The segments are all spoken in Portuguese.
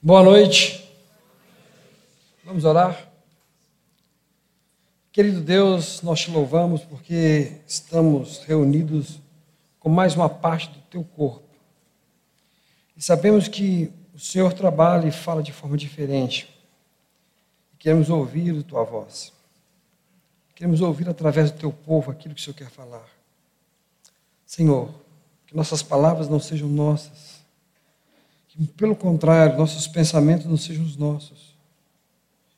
Boa noite. Vamos orar? Querido Deus, nós te louvamos porque estamos reunidos com mais uma parte do teu corpo. E sabemos que o Senhor trabalha e fala de forma diferente. Queremos ouvir a tua voz. Queremos ouvir através do teu povo aquilo que o Senhor quer falar. Senhor, que nossas palavras não sejam nossas, pelo contrário, nossos pensamentos não sejam os nossos,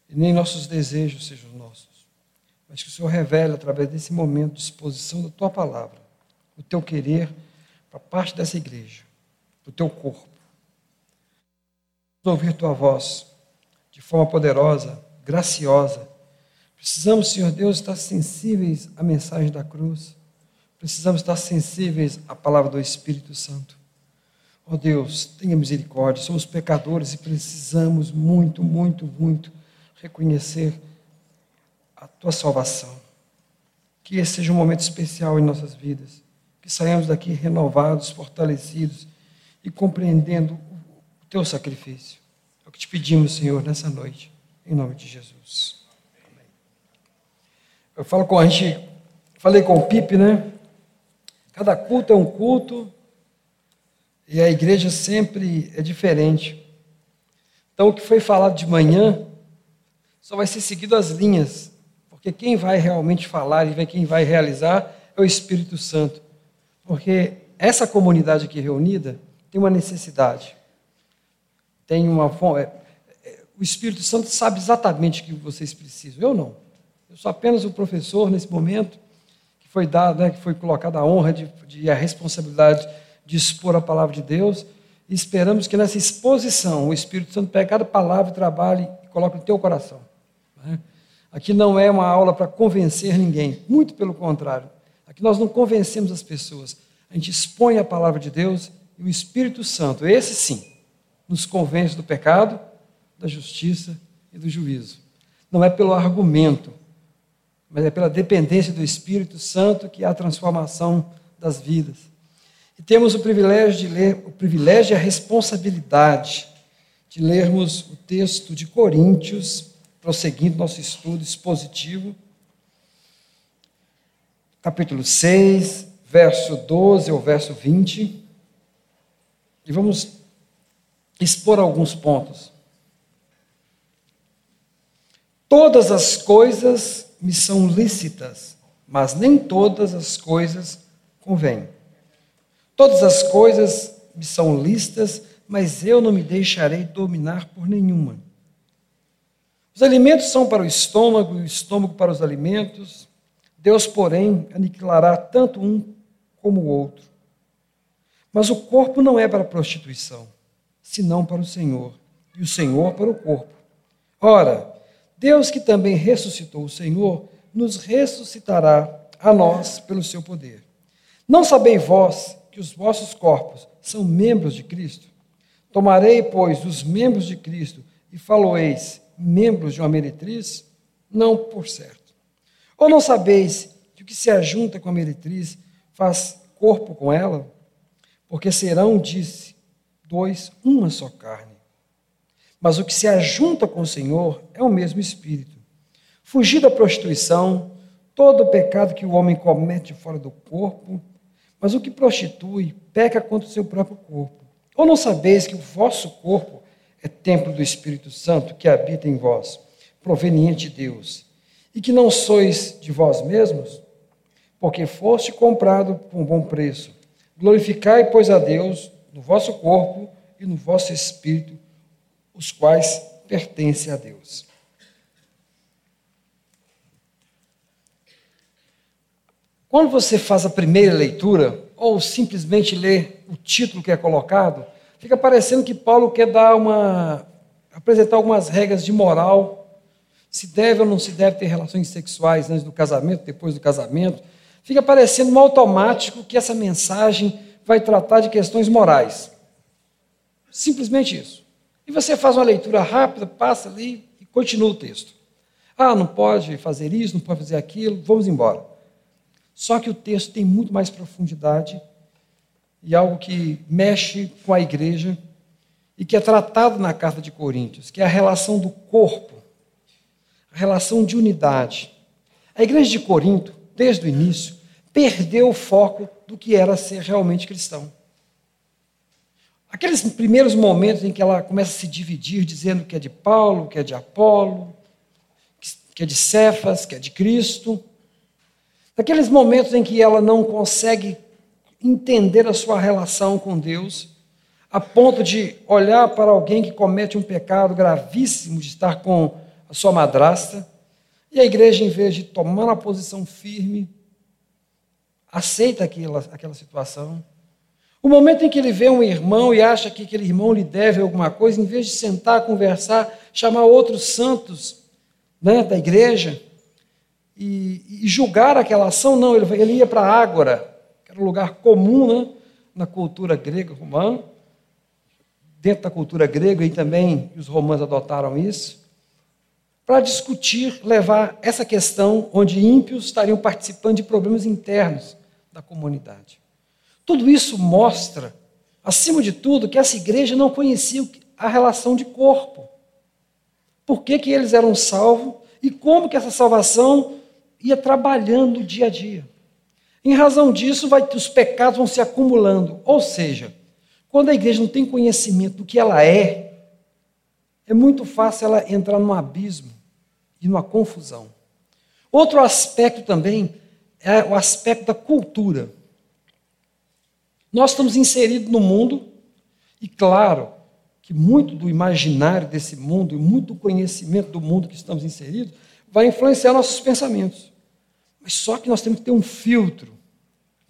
e nem nossos desejos sejam os nossos, mas que o Senhor revele através desse momento de exposição da tua palavra, o teu querer para parte dessa igreja, o teu corpo. Vamos ouvir tua voz de forma poderosa, graciosa. Precisamos, Senhor Deus, estar sensíveis à mensagem da cruz. Precisamos estar sensíveis à palavra do Espírito Santo. Ó oh Deus, tenha misericórdia, somos pecadores e precisamos muito, muito, muito reconhecer a tua salvação. Que esse seja um momento especial em nossas vidas, que saiamos daqui renovados, fortalecidos e compreendendo o teu sacrifício. É o que te pedimos, Senhor, nessa noite, em nome de Jesus. Amém. Eu falo com a gente, falei com o Pipe, né? Cada culto é um culto, e a igreja sempre é diferente. Então, o que foi falado de manhã só vai ser seguido as linhas, porque quem vai realmente falar e quem vai realizar é o Espírito Santo. Porque essa comunidade aqui reunida tem uma necessidade, tem uma é, é, o Espírito Santo sabe exatamente o que vocês precisam. Eu não. Eu sou apenas o professor nesse momento que foi dado, né, que foi colocada a honra de, de a responsabilidade de expor a palavra de Deus. E esperamos que nessa exposição o Espírito Santo pegue cada palavra, trabalhe e coloque no teu coração. Né? Aqui não é uma aula para convencer ninguém, muito pelo contrário. Aqui nós não convencemos as pessoas. A gente expõe a palavra de Deus e o Espírito Santo, esse sim, nos convence do pecado, da justiça e do juízo. Não é pelo argumento, mas é pela dependência do Espírito Santo que há a transformação das vidas. E temos o privilégio de ler, o privilégio e a responsabilidade de lermos o texto de Coríntios, prosseguindo nosso estudo expositivo, capítulo 6, verso 12 ao verso 20. E vamos expor alguns pontos. Todas as coisas me são lícitas, mas nem todas as coisas convêm. Todas as coisas me são listas, mas eu não me deixarei dominar por nenhuma. Os alimentos são para o estômago e o estômago para os alimentos. Deus, porém, aniquilará tanto um como o outro. Mas o corpo não é para a prostituição, senão para o Senhor, e o Senhor para o corpo. Ora, Deus que também ressuscitou o Senhor, nos ressuscitará a nós pelo seu poder. Não sabeis vós que os vossos corpos são membros de Cristo? Tomarei, pois, os membros de Cristo e faloeis membros de uma meretriz? Não por certo. Ou não sabeis que o que se ajunta com a meretriz faz corpo com ela? Porque serão, disse, dois, uma só carne. Mas o que se ajunta com o Senhor é o mesmo Espírito. Fugir da prostituição, todo o pecado que o homem comete fora do corpo, mas o que prostitui peca contra o seu próprio corpo. Ou não sabeis que o vosso corpo é templo do Espírito Santo que habita em vós, proveniente de Deus, e que não sois de vós mesmos? Porque foste comprado um bom preço. Glorificai, pois, a Deus no vosso corpo e no vosso espírito, os quais pertencem a Deus. Quando você faz a primeira leitura, ou simplesmente lê o título que é colocado, fica parecendo que Paulo quer dar uma. apresentar algumas regras de moral, se deve ou não se deve ter relações sexuais antes do casamento, depois do casamento. Fica parecendo um automático que essa mensagem vai tratar de questões morais. Simplesmente isso. E você faz uma leitura rápida, passa ali e continua o texto. Ah, não pode fazer isso, não pode fazer aquilo, vamos embora. Só que o texto tem muito mais profundidade e algo que mexe com a igreja e que é tratado na carta de Coríntios, que é a relação do corpo, a relação de unidade. A igreja de Corinto, desde o início, perdeu o foco do que era ser realmente cristão. Aqueles primeiros momentos em que ela começa a se dividir, dizendo que é de Paulo, que é de Apolo, que é de Cefas, que é de Cristo. Naqueles momentos em que ela não consegue entender a sua relação com Deus, a ponto de olhar para alguém que comete um pecado gravíssimo de estar com a sua madrasta, e a igreja, em vez de tomar uma posição firme, aceita aquela, aquela situação. O momento em que ele vê um irmão e acha que aquele irmão lhe deve alguma coisa, em vez de sentar, conversar, chamar outros santos né, da igreja e, e, julgar aquela ação, não, ele, ele ia para a Ágora, que era um lugar comum né, na cultura grega romana, dentro da cultura grega e também os romanos adotaram isso para discutir, levar essa questão onde ímpios estariam participando de problemas internos da comunidade. Tudo isso mostra, acima de tudo, que essa igreja não conhecia a relação de corpo. Por que, que eles eram salvos e como que essa salvação ia trabalhando dia a dia. Em razão disso, vai, os pecados vão se acumulando. Ou seja, quando a igreja não tem conhecimento do que ela é, é muito fácil ela entrar num abismo e numa confusão. Outro aspecto também é o aspecto da cultura. Nós estamos inseridos no mundo e, claro, que muito do imaginário desse mundo e muito do conhecimento do mundo que estamos inseridos vai influenciar nossos pensamentos. Mas só que nós temos que ter um filtro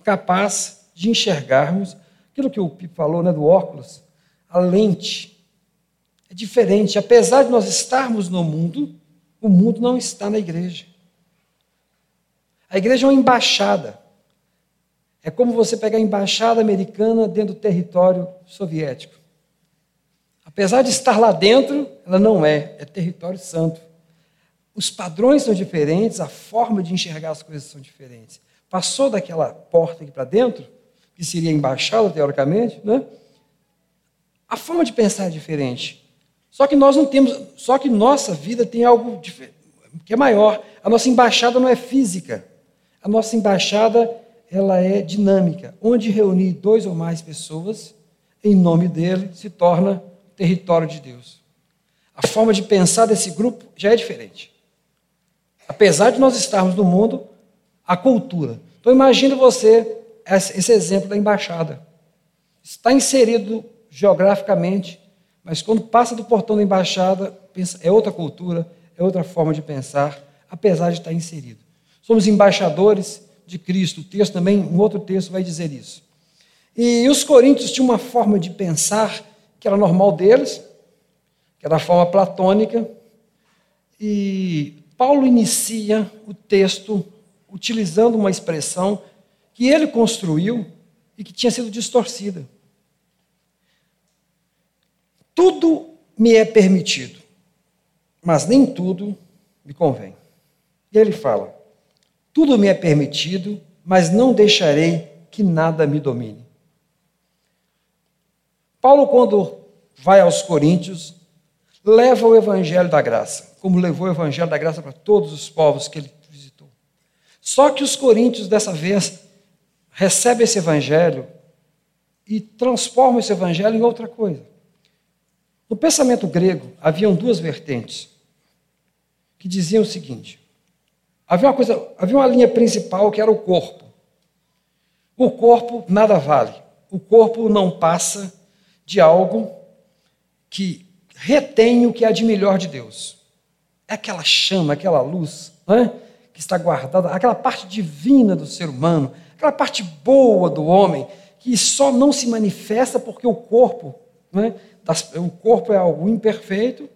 capaz de enxergarmos aquilo que o Pipo falou, né, do óculos, a lente. É diferente. Apesar de nós estarmos no mundo, o mundo não está na igreja. A igreja é uma embaixada. É como você pegar a embaixada americana dentro do território soviético. Apesar de estar lá dentro, ela não é, é território santo. Os padrões são diferentes, a forma de enxergar as coisas são diferentes. Passou daquela porta aqui para dentro, que seria embaixada, teoricamente, né? a forma de pensar é diferente. Só que nós não temos, só que nossa vida tem algo que é maior. A nossa embaixada não é física. A nossa embaixada ela é dinâmica. Onde reunir dois ou mais pessoas em nome dele se torna território de Deus. A forma de pensar desse grupo já é diferente. Apesar de nós estarmos no mundo, a cultura. Então imagine você esse exemplo da embaixada. Está inserido geograficamente mas quando passa do portão da embaixada, é outra cultura, é outra forma de pensar, apesar de estar inserido. Somos embaixadores de Cristo. O texto também, um outro texto vai dizer isso. E os coríntios tinham uma forma de pensar que era normal deles, que era a forma platônica. E Paulo inicia o texto utilizando uma expressão que ele construiu e que tinha sido distorcida. Tudo me é permitido, mas nem tudo me convém. E ele fala: Tudo me é permitido, mas não deixarei que nada me domine. Paulo, quando vai aos Coríntios, leva o evangelho da graça, como levou o evangelho da graça para todos os povos que ele visitou. Só que os coríntios, dessa vez, recebem esse evangelho e transformam esse evangelho em outra coisa. No pensamento grego, haviam duas vertentes que diziam o seguinte: havia uma coisa, havia uma linha principal que era o corpo. O corpo nada vale. O corpo não passa de algo que retém o que há de melhor de Deus. É aquela chama, aquela luz é? que está guardada, aquela parte divina do ser humano, aquela parte boa do homem, que só não se manifesta porque o corpo é? o corpo é algo imperfeito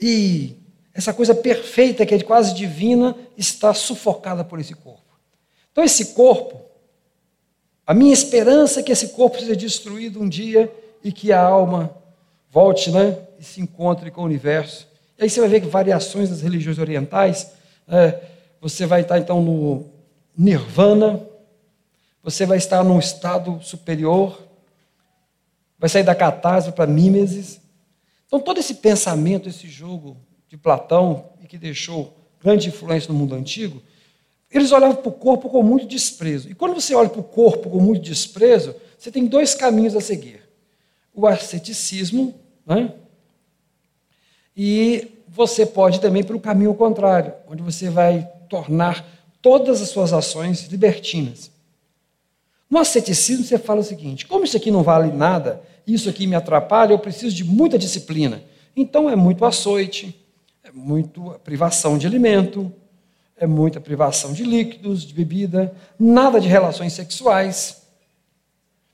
e essa coisa perfeita, que é quase divina, está sufocada por esse corpo. Então, esse corpo, a minha esperança é que esse corpo seja destruído um dia e que a alma volte né, e se encontre com o universo. E aí você vai ver que variações das religiões orientais, é, você vai estar então no nirvana, você vai estar num estado superior, vai sair da catarse para mimesis. Então, todo esse pensamento, esse jogo de Platão, e que deixou grande influência no mundo antigo, eles olhavam para o corpo com muito desprezo. E quando você olha para o corpo com muito desprezo, você tem dois caminhos a seguir: o asceticismo, né? E você pode também para o caminho contrário, onde você vai tornar todas as suas ações libertinas. No asceticismo, você fala o seguinte: como isso aqui não vale nada, isso aqui me atrapalha, eu preciso de muita disciplina. Então é muito açoite, é muito privação de alimento, é muita privação de líquidos, de bebida, nada de relações sexuais.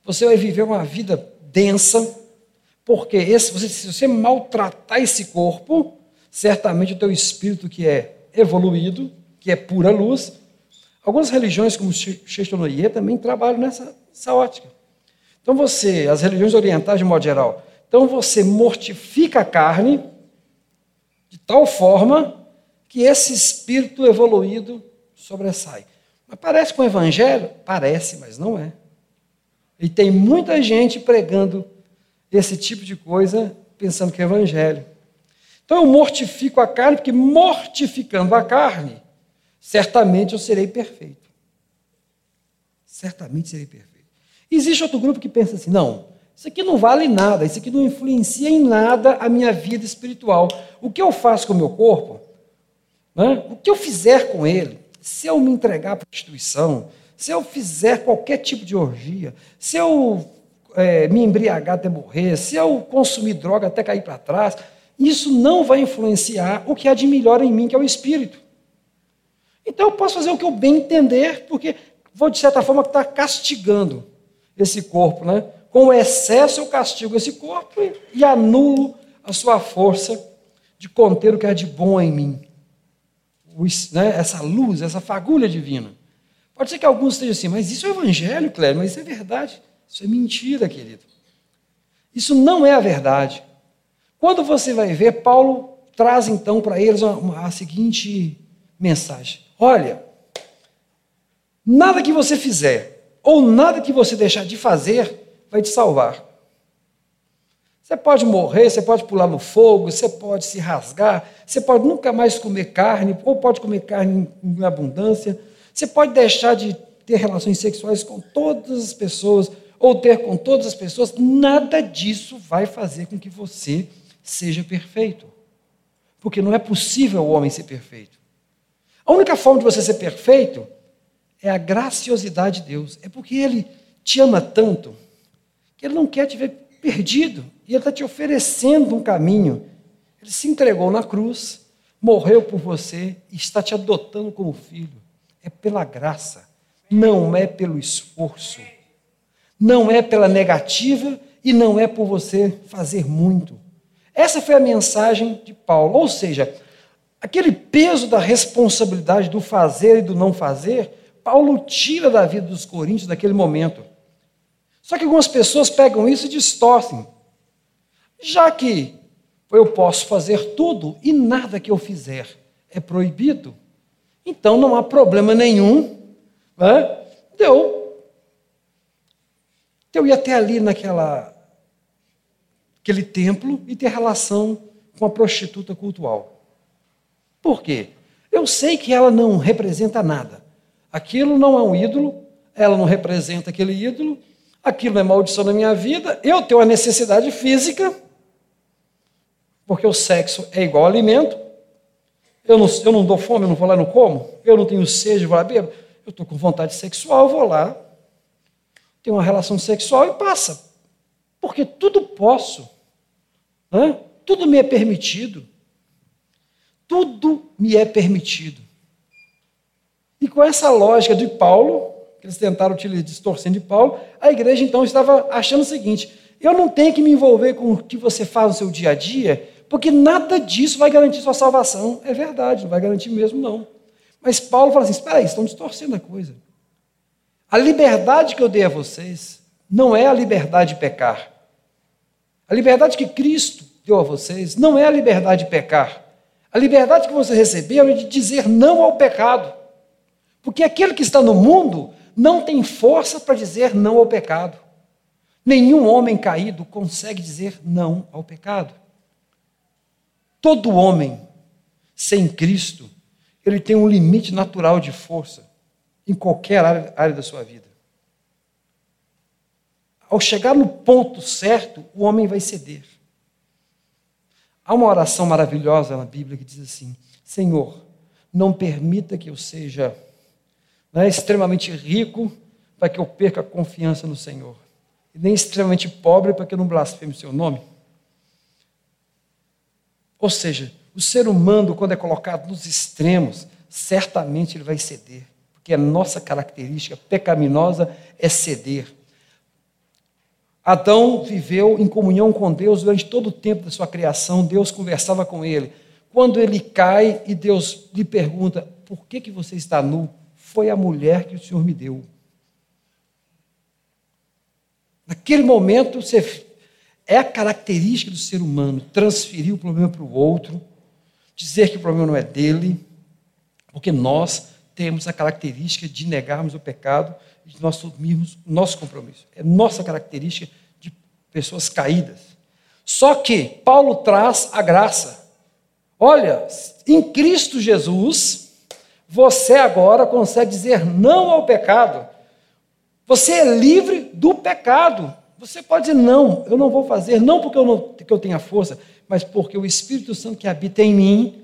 Você vai viver uma vida densa, porque esse, você, se você maltratar esse corpo, certamente o teu espírito que é evoluído, que é pura luz, algumas religiões como Sheshtonoye também trabalham nessa, nessa ótica. Então você, as religiões orientais de modo geral, então você mortifica a carne de tal forma que esse espírito evoluído sobressai. Mas parece com o evangelho? Parece, mas não é. E tem muita gente pregando esse tipo de coisa pensando que é evangelho. Então eu mortifico a carne, porque mortificando a carne, certamente eu serei perfeito. Certamente serei perfeito. Existe outro grupo que pensa assim: não, isso aqui não vale nada, isso aqui não influencia em nada a minha vida espiritual. O que eu faço com o meu corpo, né, o que eu fizer com ele, se eu me entregar à prostituição, se eu fizer qualquer tipo de orgia, se eu é, me embriagar até morrer, se eu consumir droga até cair para trás, isso não vai influenciar o que há de melhor em mim, que é o espírito. Então eu posso fazer o que eu bem entender, porque vou, de certa forma, estar castigando esse corpo, né? Com o excesso eu castigo esse corpo e, e anulo a sua força de conter o que é de bom em mim. O, né, essa luz, essa fagulha divina. Pode ser que alguns estejam assim, mas isso é evangelho, Cléber, mas isso é verdade. Isso é mentira, querido. Isso não é a verdade. Quando você vai ver, Paulo traz então para eles uma, uma, a seguinte mensagem: Olha, nada que você fizer, ou nada que você deixar de fazer vai te salvar. Você pode morrer, você pode pular no fogo, você pode se rasgar, você pode nunca mais comer carne, ou pode comer carne em abundância, você pode deixar de ter relações sexuais com todas as pessoas, ou ter com todas as pessoas, nada disso vai fazer com que você seja perfeito. Porque não é possível o homem ser perfeito. A única forma de você ser perfeito é a graciosidade de Deus. É porque Ele te ama tanto que Ele não quer te ver perdido. E Ele está te oferecendo um caminho. Ele se entregou na cruz, morreu por você e está te adotando como filho. É pela graça, não é pelo esforço. Não é pela negativa e não é por você fazer muito. Essa foi a mensagem de Paulo. Ou seja, aquele peso da responsabilidade do fazer e do não fazer Paulo tira da vida dos coríntios naquele momento. Só que algumas pessoas pegam isso e distorcem. Já que eu posso fazer tudo e nada que eu fizer é proibido, então não há problema nenhum né, de eu, de eu ir até ali naquela aquele templo e ter relação com a prostituta cultual. Por quê? Eu sei que ela não representa nada. Aquilo não é um ídolo, ela não representa aquele ídolo, aquilo é maldição na minha vida, eu tenho a necessidade física, porque o sexo é igual alimento. Eu não, eu não dou fome, eu não vou lá e não como. Eu não tenho sede, vou lá bebo. Eu estou com vontade sexual, vou lá, tenho uma relação sexual e passa. Porque tudo posso. Tudo me é permitido. Tudo me é permitido. E com essa lógica de Paulo, que eles tentaram distorcendo de Paulo, a igreja então estava achando o seguinte: eu não tenho que me envolver com o que você faz no seu dia a dia, porque nada disso vai garantir sua salvação. É verdade, não vai garantir mesmo, não. Mas Paulo fala assim: espera aí, estão distorcendo a coisa. A liberdade que eu dei a vocês não é a liberdade de pecar. A liberdade que Cristo deu a vocês não é a liberdade de pecar. A liberdade que você recebeu é de dizer não ao pecado. Porque aquele que está no mundo não tem força para dizer não ao pecado. Nenhum homem caído consegue dizer não ao pecado. Todo homem sem Cristo, ele tem um limite natural de força em qualquer área, área da sua vida. Ao chegar no ponto certo, o homem vai ceder. Há uma oração maravilhosa na Bíblia que diz assim: Senhor, não permita que eu seja né, extremamente rico para que eu perca a confiança no Senhor, nem extremamente pobre para que eu não blasfeme o seu nome. Ou seja, o ser humano, quando é colocado nos extremos, certamente ele vai ceder, porque a nossa característica pecaminosa é ceder. Adão viveu em comunhão com Deus durante todo o tempo da sua criação, Deus conversava com ele. Quando ele cai e Deus lhe pergunta: Por que, que você está nu? Foi a mulher que o Senhor me deu. Naquele momento, você, é a característica do ser humano transferir o problema para o outro, dizer que o problema não é dele, porque nós temos a característica de negarmos o pecado e de nós assumirmos o nosso compromisso. É nossa característica de pessoas caídas. Só que Paulo traz a graça. Olha, em Cristo Jesus, você agora consegue dizer não ao pecado. Você é livre do pecado. Você pode dizer, não, eu não vou fazer, não porque eu, não, que eu tenha força, mas porque o Espírito Santo que habita em mim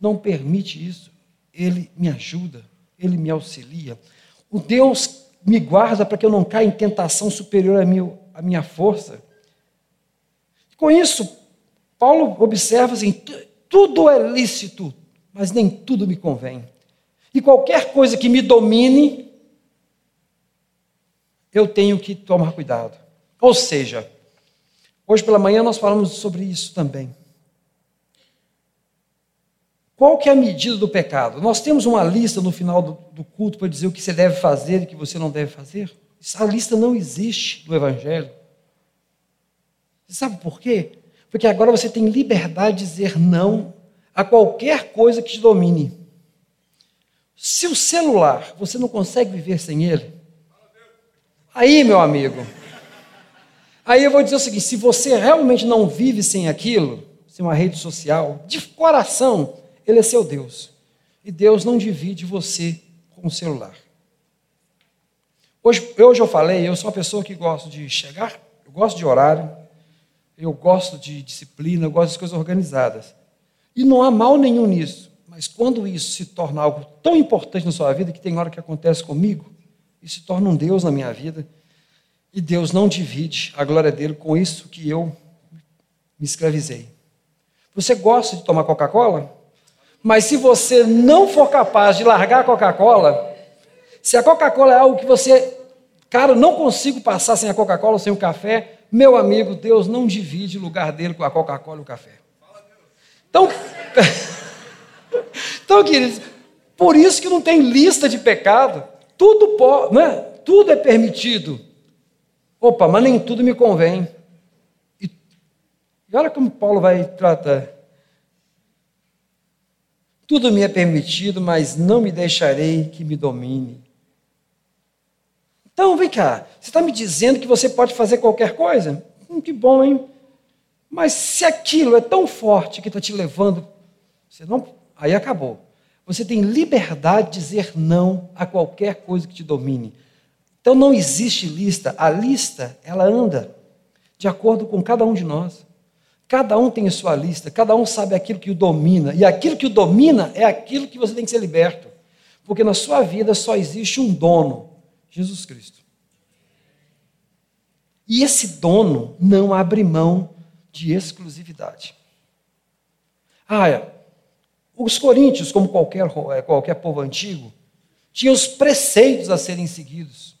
não permite isso. Ele me ajuda, ele me auxilia. O Deus me guarda para que eu não caia em tentação superior à minha, à minha força. Com isso, Paulo observa assim: tudo é lícito, mas nem tudo me convém. E qualquer coisa que me domine, eu tenho que tomar cuidado. Ou seja, hoje pela manhã nós falamos sobre isso também. Qual que é a medida do pecado? Nós temos uma lista no final do, do culto para dizer o que você deve fazer e o que você não deve fazer? Essa lista não existe no Evangelho. Você sabe por quê? Porque agora você tem liberdade de dizer não a qualquer coisa que te domine. Se o celular, você não consegue viver sem ele, Aí, meu amigo, aí eu vou dizer o seguinte: se você realmente não vive sem aquilo, sem uma rede social, de coração, ele é seu Deus. E Deus não divide você com o celular. Hoje, hoje eu falei, eu sou uma pessoa que gosto de chegar, eu gosto de horário, eu gosto de disciplina, eu gosto de coisas organizadas. E não há mal nenhum nisso. Mas quando isso se torna algo tão importante na sua vida, que tem hora que acontece comigo, e se torna um Deus na minha vida. E Deus não divide a glória dele com isso que eu me escravizei. Você gosta de tomar Coca-Cola? Mas se você não for capaz de largar a Coca-Cola, se a Coca-Cola é algo que você, cara, não consigo passar sem a Coca-Cola, sem o café, meu amigo, Deus não divide o lugar dele com a Coca-Cola e o café. Então, então, queridos, por isso que não tem lista de pecado. Tudo pode, né? Tudo é permitido. Opa, mas nem tudo me convém. E, e olha como Paulo vai tratar. Tudo me é permitido, mas não me deixarei que me domine. Então, vem cá, você está me dizendo que você pode fazer qualquer coisa? Hum, que bom, hein? Mas se aquilo é tão forte que está te levando, você não, aí acabou. Você tem liberdade de dizer não a qualquer coisa que te domine. Então não existe lista. A lista, ela anda de acordo com cada um de nós. Cada um tem a sua lista, cada um sabe aquilo que o domina. E aquilo que o domina é aquilo que você tem que ser liberto. Porque na sua vida só existe um dono: Jesus Cristo. E esse dono não abre mão de exclusividade. Ah, é. Os coríntios, como qualquer, é, qualquer povo antigo, tinham os preceitos a serem seguidos.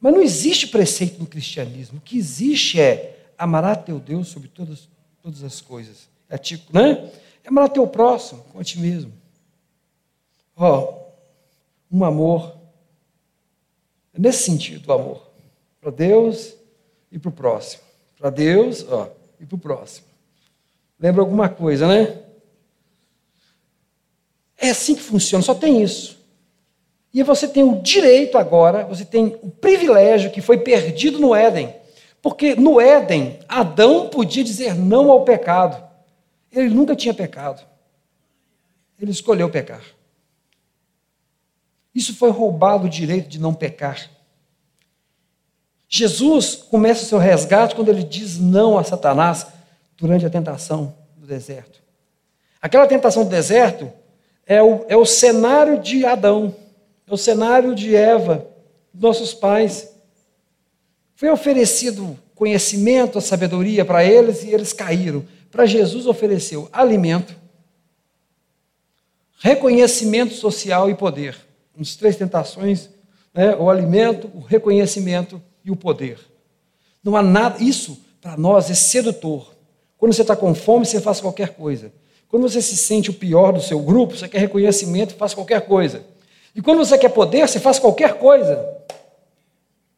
Mas não existe preceito no cristianismo. O que existe é amar teu Deus sobre todas, todas as coisas. É tipo, né? É amar teu próximo com a ti mesmo. Ó, oh, um amor. É nesse sentido o amor. Para Deus e para o próximo. Para Deus, ó, e para o próximo. Lembra alguma coisa, né? É assim que funciona, só tem isso. E você tem o direito agora, você tem o privilégio que foi perdido no Éden, Porque no Éden, Adão podia dizer não ao pecado. Ele nunca tinha pecado. Ele escolheu pecar. Isso foi roubado o direito de não pecar. Jesus começa o seu resgate quando ele diz não a Satanás durante a tentação do deserto. Aquela tentação do deserto é o, é o cenário de Adão, é o cenário de Eva, nossos pais. Foi oferecido conhecimento, sabedoria para eles e eles caíram. Para Jesus ofereceu alimento, reconhecimento social e poder. As três tentações, né? o alimento, o reconhecimento e o poder. Não há nada, isso para nós é sedutor. Quando você está com fome, você faz qualquer coisa. Quando você se sente o pior do seu grupo, você quer reconhecimento, faz qualquer coisa. E quando você quer poder, você faz qualquer coisa.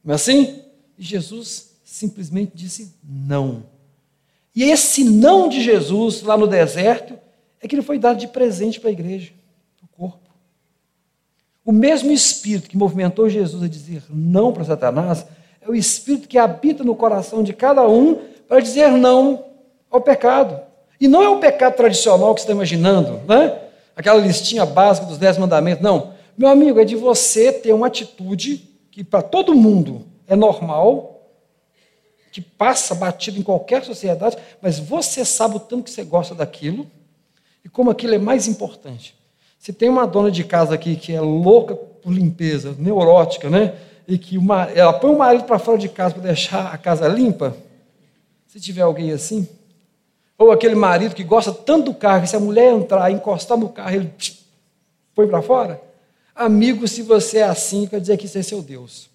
Não é assim? Jesus simplesmente disse não. E esse não de Jesus lá no deserto é que ele foi dado de presente para a igreja, o corpo. O mesmo Espírito que movimentou Jesus a dizer não para Satanás é o Espírito que habita no coração de cada um para dizer não ao pecado. E não é o pecado tradicional que você está imaginando, né? Aquela listinha básica dos dez mandamentos. Não. Meu amigo, é de você ter uma atitude que para todo mundo é normal, que passa batido em qualquer sociedade, mas você sabe o tanto que você gosta daquilo e como aquilo é mais importante. Se tem uma dona de casa aqui que é louca por limpeza, neurótica, né? E que uma, ela põe o marido para fora de casa para deixar a casa limpa. Se tiver alguém assim, ou aquele marido que gosta tanto do carro, que se a mulher entrar, encostar no carro, ele põe para fora. Amigo, se você é assim, quer dizer que isso é seu Deus.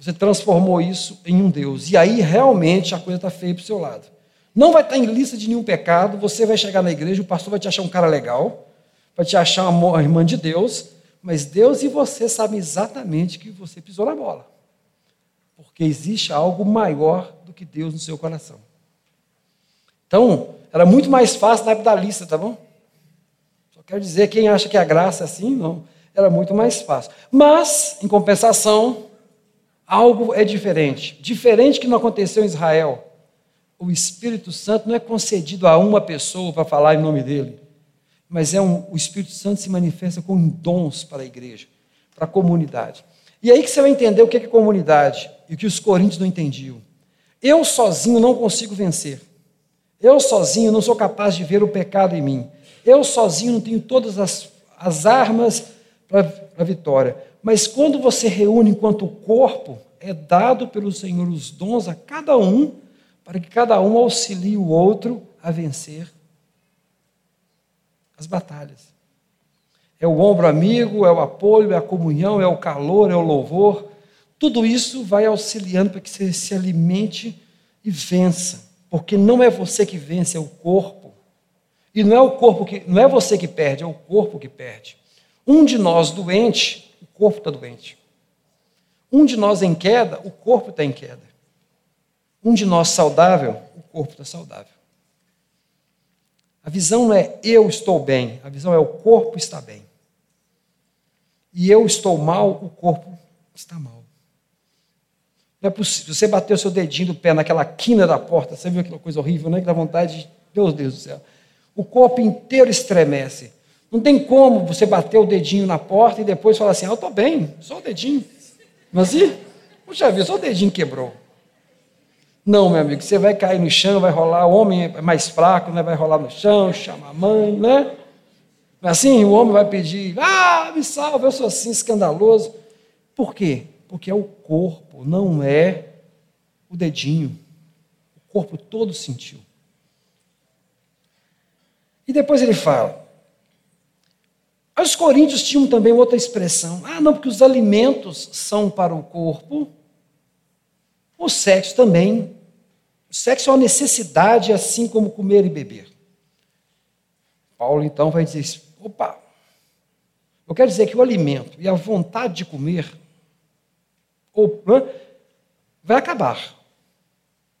Você transformou isso em um Deus. E aí realmente a coisa está feia para o seu lado. Não vai estar em lista de nenhum pecado, você vai chegar na igreja, o pastor vai te achar um cara legal, vai te achar uma irmã de Deus, mas Deus e você sabem exatamente que você pisou na bola. Porque existe algo maior do que Deus no seu coração. Então, era muito mais fácil na época da lista, tá bom? Só quero dizer, quem acha que a graça é assim, não. Era muito mais fácil. Mas, em compensação, algo é diferente. Diferente que não aconteceu em Israel. O Espírito Santo não é concedido a uma pessoa para falar em nome dele, mas é um, o Espírito Santo se manifesta com dons para a igreja, para a comunidade. E aí que você vai entender o que é comunidade e o que os coríntios não entendiam. Eu sozinho não consigo vencer. Eu sozinho não sou capaz de ver o pecado em mim. Eu sozinho não tenho todas as, as armas para a vitória. Mas quando você reúne enquanto corpo, é dado pelo Senhor os dons a cada um, para que cada um auxilie o outro a vencer as batalhas. É o ombro amigo, é o apoio, é a comunhão, é o calor, é o louvor. Tudo isso vai auxiliando para que você se alimente e vença porque não é você que vence, é o corpo. E não é o corpo que não é você que perde, é o corpo que perde. Um de nós doente, corpo está doente. Um de nós em queda, o corpo está em queda. Um de nós saudável, o corpo está saudável. A visão não é eu estou bem, a visão é o corpo está bem. E eu estou mal, o corpo está mal. Não é possível. Você bateu seu dedinho do pé naquela quina da porta, você viu aquela coisa horrível, né? Que dá vontade de. Meu Deus do céu. O corpo inteiro estremece. Não tem como você bater o dedinho na porta e depois falar assim: ah, eu estou bem, só o dedinho. Mas e? Puxa vida, só o dedinho quebrou. Não, meu amigo, você vai cair no chão, vai rolar, o homem é mais fraco, né? vai rolar no chão, chama a mãe, né? Assim, o homem vai pedir, ah, me salva, eu sou assim, escandaloso. Por quê? Porque é o corpo, não é o dedinho. O corpo todo sentiu. E depois ele fala. Os coríntios tinham também outra expressão. Ah, não, porque os alimentos são para o corpo. O sexo também. O sexo é uma necessidade, assim como comer e beber. Paulo então vai dizer: opa, eu quero dizer que o alimento e a vontade de comer vai acabar.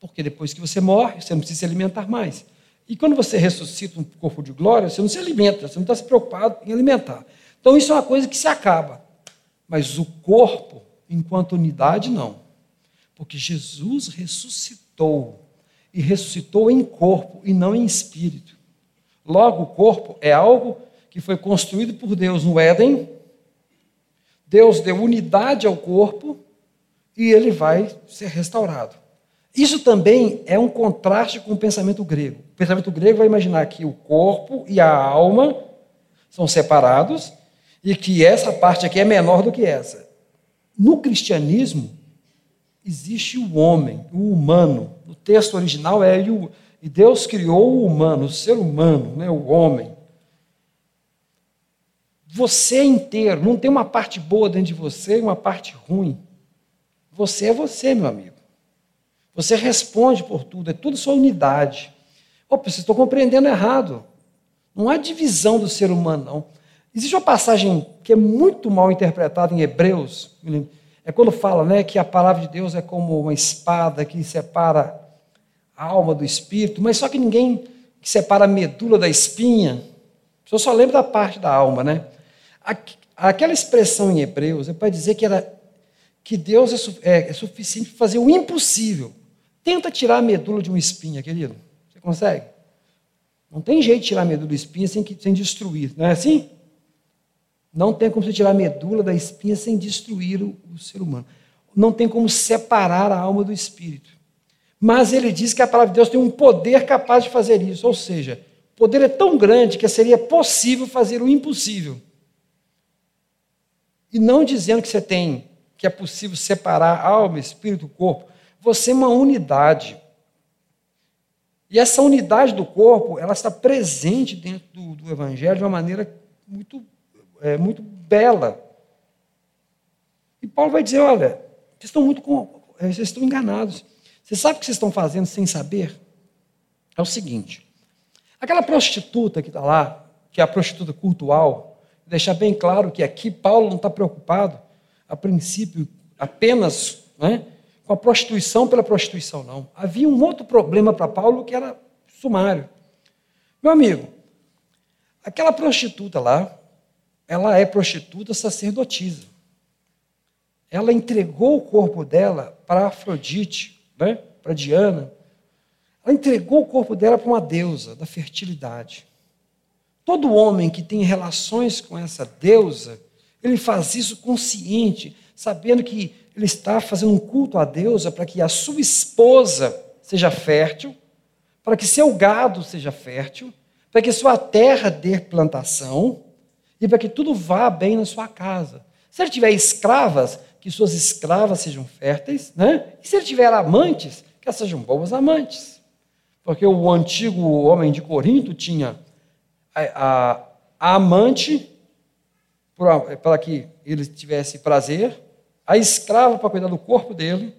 Porque depois que você morre, você não precisa se alimentar mais. E quando você ressuscita um corpo de glória, você não se alimenta, você não está se preocupado em alimentar. Então isso é uma coisa que se acaba. Mas o corpo, enquanto unidade, não. Porque Jesus ressuscitou. E ressuscitou em corpo e não em espírito. Logo, o corpo é algo que foi construído por Deus no Éden. Deus deu unidade ao corpo e ele vai ser restaurado. Isso também é um contraste com o pensamento grego. O pensamento grego vai imaginar que o corpo e a alma são separados e que essa parte aqui é menor do que essa. No cristianismo, existe o homem, o humano. O texto original é e Deus criou o humano, o ser humano, né, o homem. Você é inteiro, não tem uma parte boa dentro de você e uma parte ruim. Você é você, meu amigo. Você responde por tudo, é tudo sua unidade. Opa, vocês estão compreendendo errado. Não há divisão do ser humano, não. Existe uma passagem que é muito mal interpretada em Hebreus, é quando fala né, que a palavra de Deus é como uma espada que separa a alma do espírito, mas só que ninguém separa a medula da espinha. Pessoa só lembra da parte da alma, né? Aquela expressão em Hebreus é para dizer que, era, que Deus é, é, é suficiente para fazer o impossível. Tenta tirar a medula de uma espinha, querido. Você consegue? Não tem jeito de tirar a medula da espinha sem, sem destruir, não é assim? Não tem como você tirar a medula da espinha sem destruir o, o ser humano. Não tem como separar a alma do espírito. Mas ele diz que a palavra de Deus tem um poder capaz de fazer isso. Ou seja, o poder é tão grande que seria possível fazer o impossível. E não dizendo que você tem, que é possível separar alma, espírito, corpo. Você é uma unidade. E essa unidade do corpo, ela está presente dentro do, do Evangelho de uma maneira muito é, muito bela. E Paulo vai dizer: olha, vocês estão muito com, vocês estão enganados. Você sabe o que vocês estão fazendo sem saber? É o seguinte: aquela prostituta que está lá, que é a prostituta cultual, deixar bem claro que aqui Paulo não está preocupado, a princípio, apenas né, com a prostituição pela prostituição, não. Havia um outro problema para Paulo que era sumário. Meu amigo, aquela prostituta lá, ela é prostituta sacerdotisa. Ela entregou o corpo dela para Afrodite, né? para Diana. Ela entregou o corpo dela para uma deusa da fertilidade. Todo homem que tem relações com essa deusa, ele faz isso consciente, sabendo que ele está fazendo um culto à deusa para que a sua esposa seja fértil, para que seu gado seja fértil, para que sua terra dê plantação, e para que tudo vá bem na sua casa. Se ele tiver escravas, que suas escravas sejam férteis, né? E se ele tiver amantes, que elas sejam boas amantes. Porque o antigo homem de Corinto tinha a, a, a amante para que ele tivesse prazer, a escrava para cuidar do corpo dele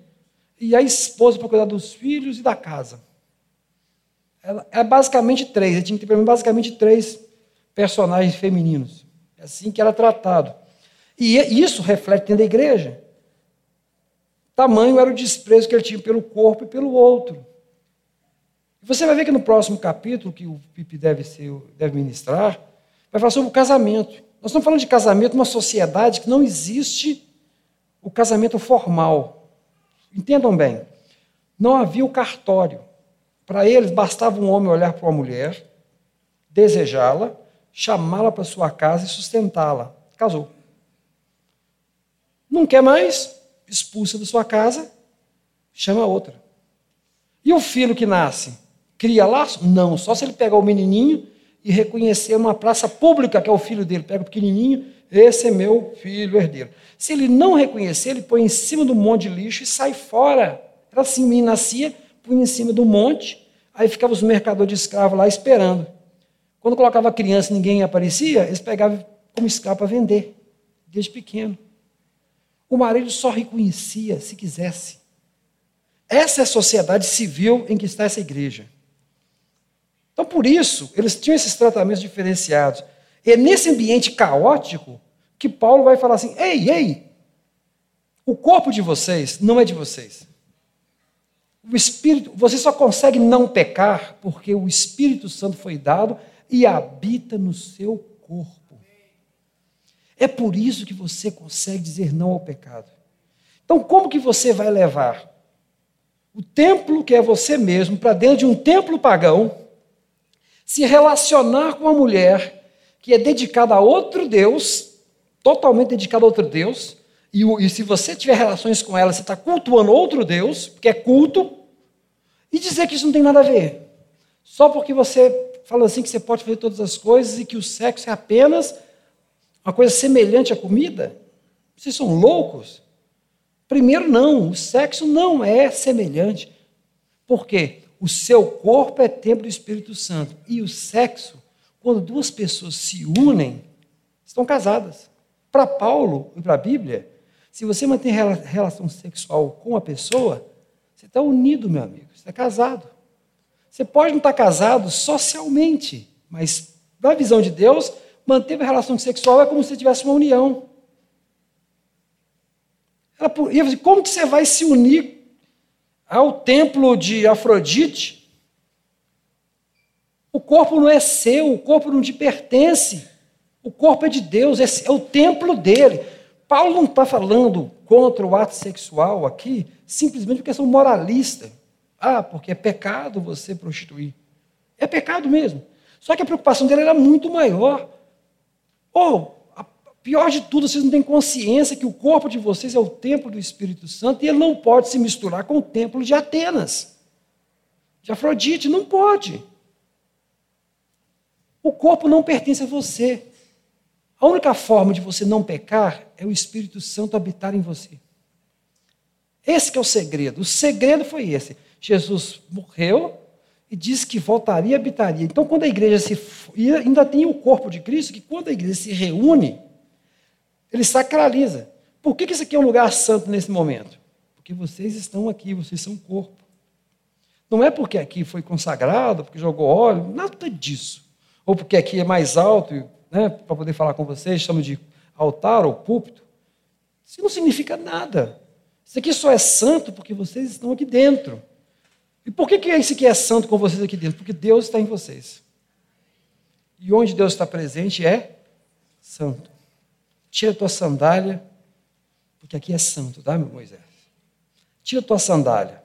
e a esposa para cuidar dos filhos e da casa. Ela, é basicamente três, ele tinha que ter basicamente três personagens femininos. É assim que era tratado. E isso reflete dentro da igreja. Tamanho era o desprezo que ele tinha pelo corpo e pelo outro. Você vai ver que no próximo capítulo, que o Pipe deve, ser, deve ministrar, vai falar sobre o casamento. Nós estamos falando de casamento numa sociedade que não existe o casamento formal. Entendam bem. Não havia o cartório. Para eles, bastava um homem olhar para uma mulher, desejá-la, chamá-la para sua casa e sustentá-la. Casou. Não quer mais? Expulsa da sua casa, chama outra. E o filho que nasce? Cria laço? Não, só se ele pegar o menininho e reconhecer uma praça pública que é o filho dele. Pega o pequenininho, esse é meu filho herdeiro. Se ele não reconhecer, ele põe em cima do monte de lixo e sai fora. Era assim, menino nascia, punha em cima do monte, aí ficava os mercadores de escravos lá esperando. Quando colocava a criança e ninguém aparecia, eles pegavam como escravo para vender, desde pequeno. O marido só reconhecia se quisesse. Essa é a sociedade civil em que está essa igreja. Então, por isso, eles tinham esses tratamentos diferenciados. E é nesse ambiente caótico que Paulo vai falar assim: ei, ei, o corpo de vocês não é de vocês. O Espírito, você só consegue não pecar porque o Espírito Santo foi dado e habita no seu corpo. É por isso que você consegue dizer não ao pecado. Então, como que você vai levar o templo que é você mesmo para dentro de um templo pagão, se relacionar com uma mulher que é dedicada a outro Deus, totalmente dedicada a outro Deus, e, e se você tiver relações com ela, você está cultuando outro Deus, porque é culto, e dizer que isso não tem nada a ver. Só porque você fala assim que você pode fazer todas as coisas e que o sexo é apenas uma coisa semelhante à comida? Vocês são loucos? Primeiro, não, o sexo não é semelhante. Por quê? O seu corpo é templo do Espírito Santo. E o sexo, quando duas pessoas se unem, estão casadas. Para Paulo e para a Bíblia, se você mantém relação sexual com a pessoa, você está unido, meu amigo, você está casado. Você pode não estar casado socialmente, mas na visão de Deus, manter a relação sexual é como se tivesse uma união. Ela, e como que você vai se unir ao templo de Afrodite? O corpo não é seu, o corpo não te pertence. O corpo é de Deus, é, é o templo dele. Paulo não está falando contra o ato sexual aqui simplesmente porque são moralista. Ah, porque é pecado você prostituir. É pecado mesmo. Só que a preocupação dele era muito maior. Ou, oh, pior de tudo, vocês não têm consciência que o corpo de vocês é o templo do Espírito Santo e ele não pode se misturar com o templo de Atenas, de Afrodite. Não pode. O corpo não pertence a você. A única forma de você não pecar é o Espírito Santo habitar em você. Esse é o segredo. O segredo foi esse. Jesus morreu e disse que voltaria e habitaria. Então, quando a igreja se. E ainda tem o corpo de Cristo, que quando a igreja se reúne, ele sacraliza. Por que, que isso aqui é um lugar santo nesse momento? Porque vocês estão aqui, vocês são corpo. Não é porque aqui foi consagrado, porque jogou óleo, nada disso. Ou porque aqui é mais alto né, para poder falar com vocês, chama de altar ou púlpito. Isso não significa nada. Isso aqui só é santo porque vocês estão aqui dentro. E por que, que esse aqui é santo com vocês aqui dentro? Porque Deus está em vocês. E onde Deus está presente é santo. Tira tua sandália, porque aqui é santo, tá, meu Moisés? Tira tua sandália.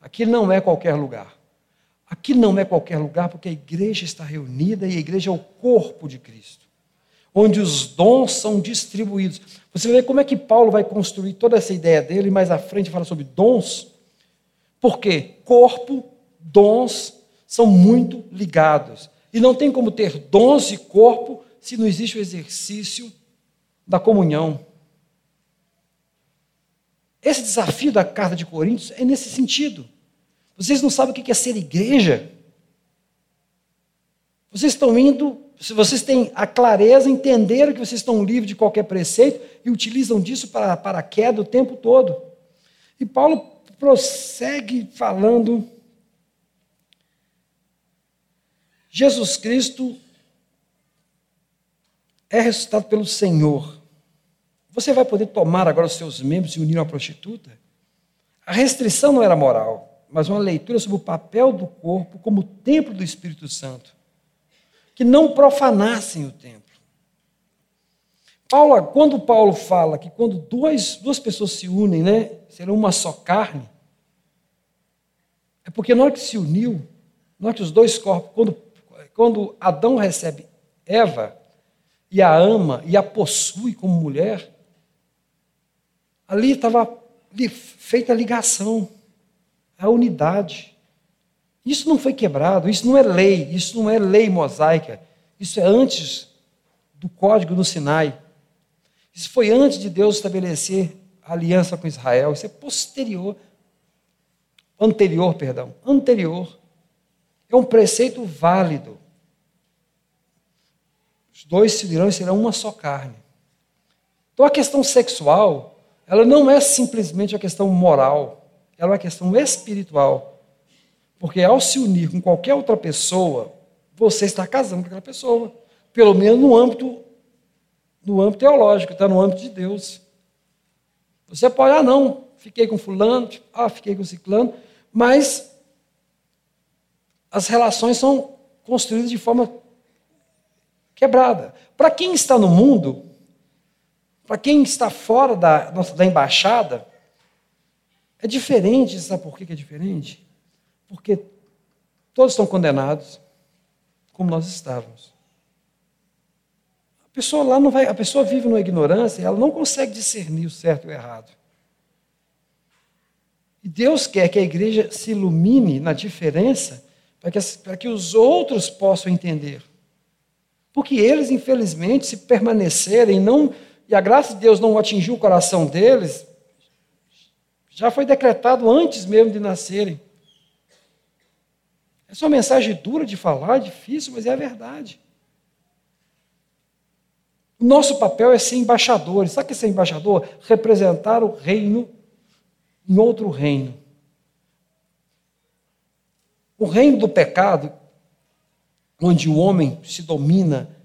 Aqui não é qualquer lugar. Aqui não é qualquer lugar porque a igreja está reunida e a igreja é o corpo de Cristo, onde os dons são distribuídos. Você ver como é que Paulo vai construir toda essa ideia dele, mais à frente fala sobre dons, porque corpo, dons são muito ligados. E não tem como ter dons e corpo se não existe o exercício da comunhão. Esse desafio da carta de Coríntios é nesse sentido. Vocês não sabem o que é ser igreja? Vocês estão indo, se vocês têm a clareza, entenderam que vocês estão livres de qualquer preceito e utilizam disso para, para a queda o tempo todo. E Paulo prossegue falando. Jesus Cristo é ressuscitado pelo Senhor. Você vai poder tomar agora os seus membros e unir uma prostituta? A restrição não era moral mas uma leitura sobre o papel do corpo como templo do Espírito Santo, que não profanassem o templo. Paulo, quando Paulo fala que quando duas, duas pessoas se unem, né, serão uma só carne, é porque na hora que se uniu, na hora que os dois corpos, quando, quando Adão recebe Eva e a ama e a possui como mulher, ali estava feita a ligação a unidade. Isso não foi quebrado, isso não é lei, isso não é lei mosaica, isso é antes do código do Sinai. Isso foi antes de Deus estabelecer a aliança com Israel, isso é posterior, anterior, perdão, anterior. É um preceito válido. Os dois se dirão e serão uma só carne. Então a questão sexual, ela não é simplesmente a questão moral ela é uma questão espiritual. Porque ao se unir com qualquer outra pessoa, você está casando com aquela pessoa. Pelo menos no âmbito, no âmbito teológico, está no âmbito de Deus. Você pode, ah, não, fiquei com fulano, ah, fiquei com ciclano, mas as relações são construídas de forma quebrada. Para quem está no mundo, para quem está fora da, da embaixada, É diferente, sabe por que é diferente? Porque todos estão condenados, como nós estávamos. A pessoa lá não vai, a pessoa vive numa ignorância, ela não consegue discernir o certo e o errado. E Deus quer que a igreja se ilumine na diferença para que, para que os outros possam entender. Porque eles, infelizmente, se permanecerem não, e a graça de Deus não atingiu o coração deles, já foi decretado antes mesmo de nascerem. Essa é uma mensagem dura de falar, difícil, mas é a verdade. O nosso papel é ser embaixadores. Sabe o que é ser embaixador? Representar o reino em outro reino. O reino do pecado, onde o homem se domina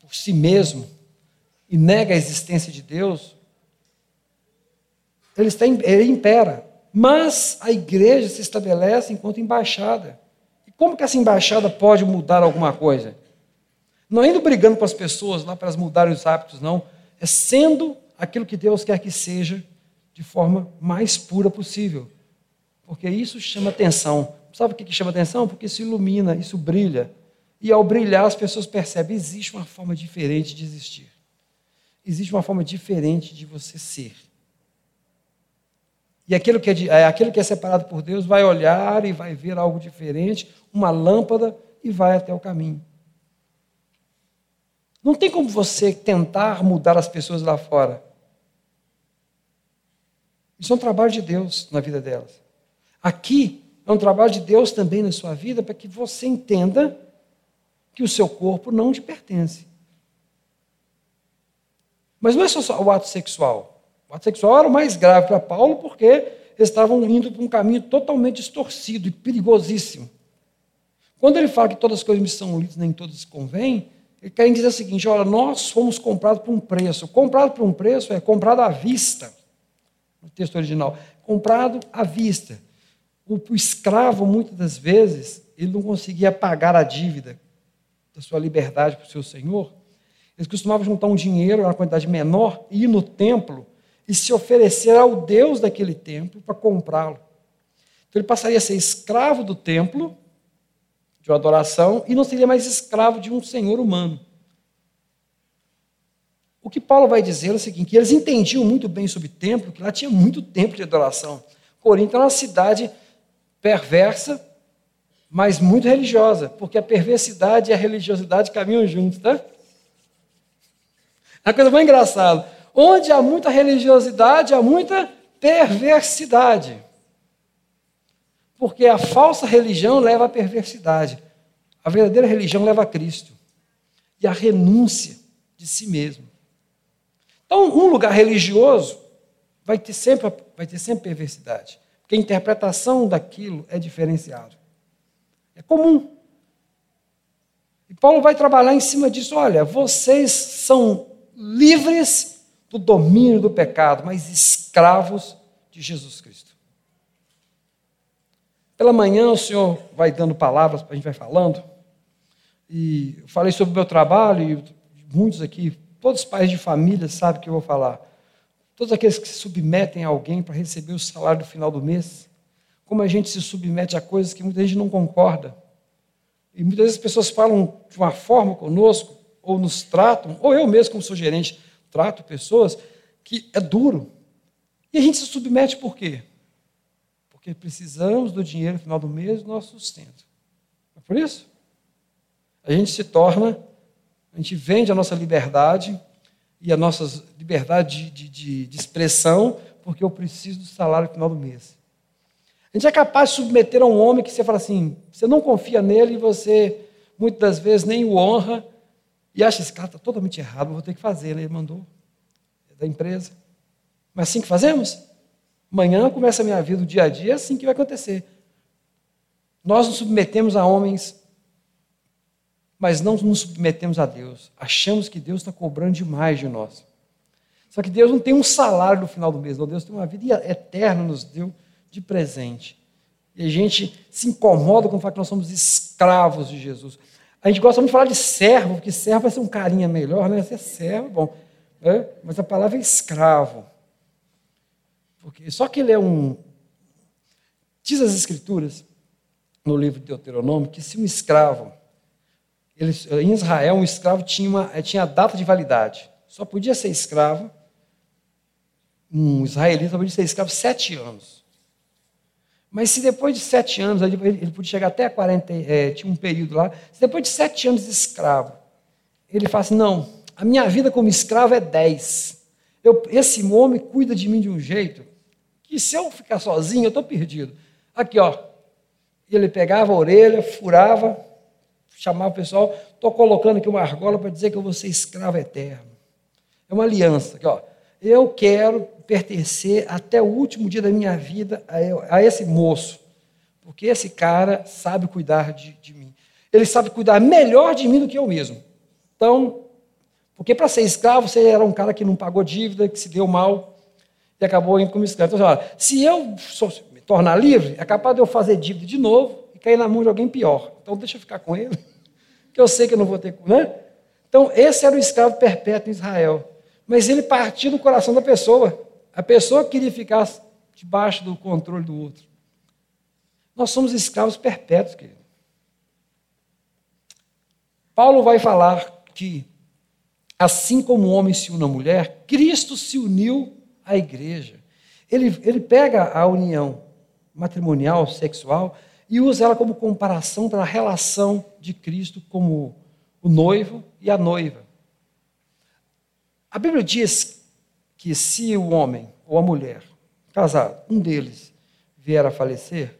por si mesmo e nega a existência de Deus, ele, está, ele impera. Mas a igreja se estabelece enquanto embaixada. E como que essa embaixada pode mudar alguma coisa? Não indo brigando com as pessoas lá para elas mudarem os hábitos, não. É sendo aquilo que Deus quer que seja de forma mais pura possível. Porque isso chama atenção. Sabe o que chama atenção? Porque isso ilumina, isso brilha. E ao brilhar, as pessoas percebem existe uma forma diferente de existir. Existe uma forma diferente de você ser. E aquilo que é, é, aquilo que é separado por Deus vai olhar e vai ver algo diferente, uma lâmpada, e vai até o caminho. Não tem como você tentar mudar as pessoas lá fora. Isso é um trabalho de Deus na vida delas. Aqui é um trabalho de Deus também na sua vida para que você entenda que o seu corpo não te pertence. Mas não é só o ato sexual. O ato sexual era o mais grave para Paulo porque eles estavam indo para um caminho totalmente distorcido e perigosíssimo. Quando ele fala que todas as coisas me são lícitas, nem todas convêm, ele quer dizer o seguinte: olha, nós fomos comprados por um preço. Comprado por um preço é comprado à vista. No texto original. Comprado à vista. O, o escravo, muitas das vezes, ele não conseguia pagar a dívida da sua liberdade para o seu senhor. Eles costumavam juntar um dinheiro, uma quantidade menor, ir no templo e se oferecer ao Deus daquele templo para comprá-lo. Então ele passaria a ser escravo do templo de uma adoração e não seria mais escravo de um senhor humano. O que Paulo vai dizer é o seguinte: eles entendiam muito bem sobre templo, que lá tinha muito templo de adoração. Corinto é uma cidade perversa, mas muito religiosa, porque a perversidade e a religiosidade caminham juntos, tá? É uma coisa mais engraçada. Onde há muita religiosidade, há muita perversidade. Porque a falsa religião leva à perversidade. A verdadeira religião leva a Cristo. E a renúncia de si mesmo. Então, um lugar religioso vai ter sempre, vai ter sempre perversidade. Porque a interpretação daquilo é diferenciada. É comum. E Paulo vai trabalhar em cima disso. Olha, vocês são livres do domínio do pecado, mas escravos de Jesus Cristo. Pela manhã o Senhor vai dando palavras, a gente vai falando. E eu falei sobre o meu trabalho, e muitos aqui, todos os pais de família sabem o que eu vou falar. Todos aqueles que se submetem a alguém para receber o salário no final do mês. Como a gente se submete a coisas que muita gente não concorda. E muitas vezes as pessoas falam de uma forma conosco, ou nos tratam, ou eu mesmo, como sou gerente, trato pessoas que é duro. E a gente se submete por quê? porque precisamos do dinheiro no final do mês do nosso sustento. É por isso? A gente se torna, a gente vende a nossa liberdade e a nossa liberdade de, de, de expressão, porque eu preciso do salário no final do mês. A gente é capaz de submeter a um homem que você fala assim, você não confia nele e você, muitas das vezes, nem o honra e acha, esse cara está totalmente errado, vou ter que fazer, ele mandou, é da empresa. Mas assim que fazemos? Amanhã começa a minha vida, o dia a dia, é assim que vai acontecer. Nós nos submetemos a homens, mas não nos submetemos a Deus. Achamos que Deus está cobrando demais de nós. Só que Deus não tem um salário no final do mês, não. Deus tem uma vida eterna, nos deu de presente. E a gente se incomoda com o fato que nós somos escravos de Jesus. A gente gosta muito de falar de servo, porque servo vai ser um carinha melhor, né? Ser servo, bom. Né? Mas a palavra é escravo. Porque, só que ele é um, Diz as Escrituras, no livro de Deuteronômio, que se um escravo, ele, em Israel, um escravo tinha, uma, tinha a data de validade. Só podia ser escravo, um israelita podia ser escravo sete anos. Mas se depois de sete anos, ele, ele podia chegar até 40, é, tinha um período lá, se depois de sete anos de escravo, ele fala assim, não, a minha vida como escravo é dez. Eu, esse homem cuida de mim de um jeito que se eu ficar sozinho, eu estou perdido. Aqui, ó. Ele pegava a orelha, furava, chamava o pessoal, estou colocando aqui uma argola para dizer que eu vou ser escravo eterno. É uma aliança. Aqui, ó. Eu quero pertencer até o último dia da minha vida a, a esse moço, porque esse cara sabe cuidar de, de mim. Ele sabe cuidar melhor de mim do que eu mesmo. Então, porque para ser escravo, você era um cara que não pagou dívida, que se deu mal, e acabou indo como escravo. Então, olha, se eu me tornar livre, é capaz de eu fazer dívida de novo e cair na mão de alguém pior. Então deixa eu ficar com ele, que eu sei que eu não vou ter. Né? Então, esse era o escravo perpétuo em Israel. Mas ele partia do coração da pessoa. A pessoa queria ficar debaixo do controle do outro. Nós somos escravos perpétuos, querido. Paulo vai falar que, assim como o homem se une à mulher, Cristo se uniu a igreja. Ele, ele pega a união matrimonial, sexual, e usa ela como comparação para a relação de Cristo como o noivo e a noiva. A Bíblia diz que se o homem ou a mulher casado, um deles, vier a falecer,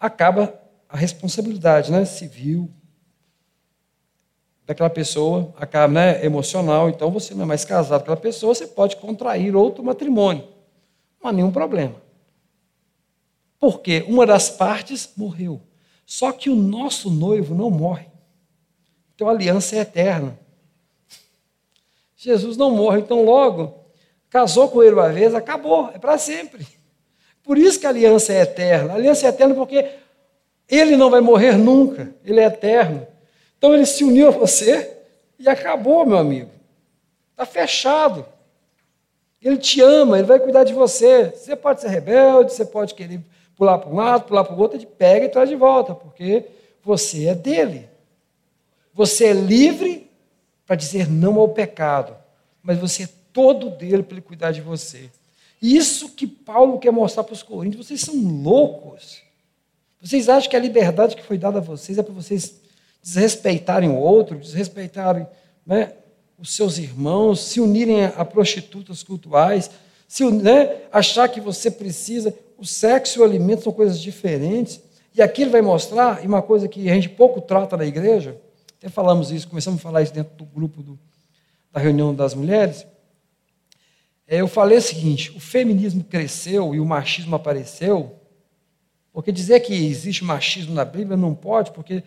acaba a responsabilidade né, civil daquela pessoa, acaba né, emocional, então você não é mais casado com aquela pessoa, você pode contrair outro matrimônio. Não há nenhum problema. Porque uma das partes morreu. Só que o nosso noivo não morre. Então a aliança é eterna. Jesus não morre, então logo, casou com ele uma vez, acabou, é para sempre. Por isso que a aliança é eterna. A aliança é eterna porque ele não vai morrer nunca, ele é eterno. Então ele se uniu a você e acabou, meu amigo. Está fechado. Ele te ama, ele vai cuidar de você. Você pode ser rebelde, você pode querer pular para um lado, pular para o outro, ele pega e traz de volta, porque você é dele. Você é livre para dizer não ao pecado, mas você é todo dele para ele cuidar de você. Isso que Paulo quer mostrar para os coríntios, vocês são loucos. Vocês acham que a liberdade que foi dada a vocês é para vocês desrespeitarem o outro, desrespeitarem né, os seus irmãos, se unirem a prostitutas cultuais, se, né, achar que você precisa. O sexo e o alimento são coisas diferentes. E aqui ele vai mostrar, e uma coisa que a gente pouco trata na igreja, até falamos isso, começamos a falar isso dentro do grupo do, da reunião das mulheres. É, eu falei o seguinte: o feminismo cresceu e o machismo apareceu, porque dizer que existe machismo na Bíblia não pode, porque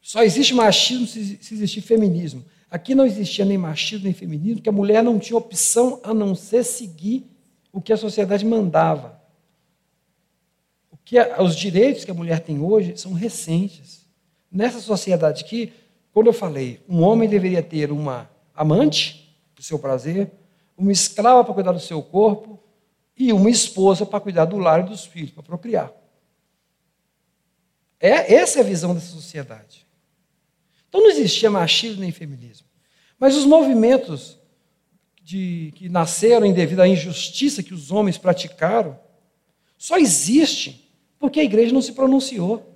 só existe machismo se, se existir feminismo. Aqui não existia nem machismo nem feminismo, porque a mulher não tinha opção a não ser seguir o que a sociedade mandava. O que a, os direitos que a mulher tem hoje são recentes. Nessa sociedade aqui, quando eu falei, um homem deveria ter uma amante para o seu prazer, uma escrava para cuidar do seu corpo e uma esposa para cuidar do lar e dos filhos, para procriar. É, essa é a visão dessa sociedade. Então não existia machismo nem feminismo. Mas os movimentos de, que nasceram devido à injustiça que os homens praticaram só existe porque a igreja não se pronunciou.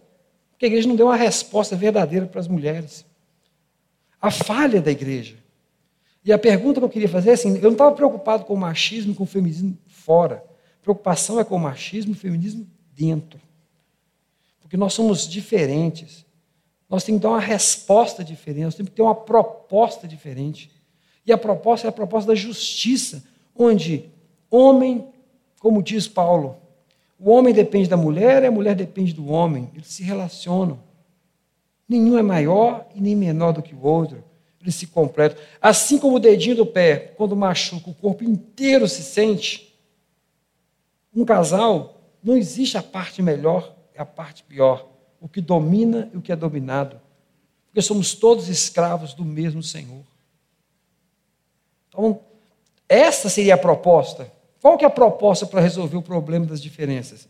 Porque a igreja não deu uma resposta verdadeira para as mulheres. A falha da igreja. E a pergunta que eu queria fazer é assim: eu não estava preocupado com o machismo, com o feminismo fora. A preocupação é com o machismo e o feminismo dentro. Porque nós somos diferentes. Nós temos que dar uma resposta diferente, nós temos que ter uma proposta diferente. E a proposta é a proposta da justiça, onde homem, como diz Paulo, o homem depende da mulher e a mulher depende do homem, eles se relacionam. Nenhum é maior e nem menor do que o outro, eles se completam. Assim como o dedinho do pé, quando machuca, o corpo inteiro se sente. Um casal, não existe a parte melhor, é a parte pior o que domina e o que é dominado. Porque somos todos escravos do mesmo Senhor. Então, essa seria a proposta. Qual que é a proposta para resolver o problema das diferenças?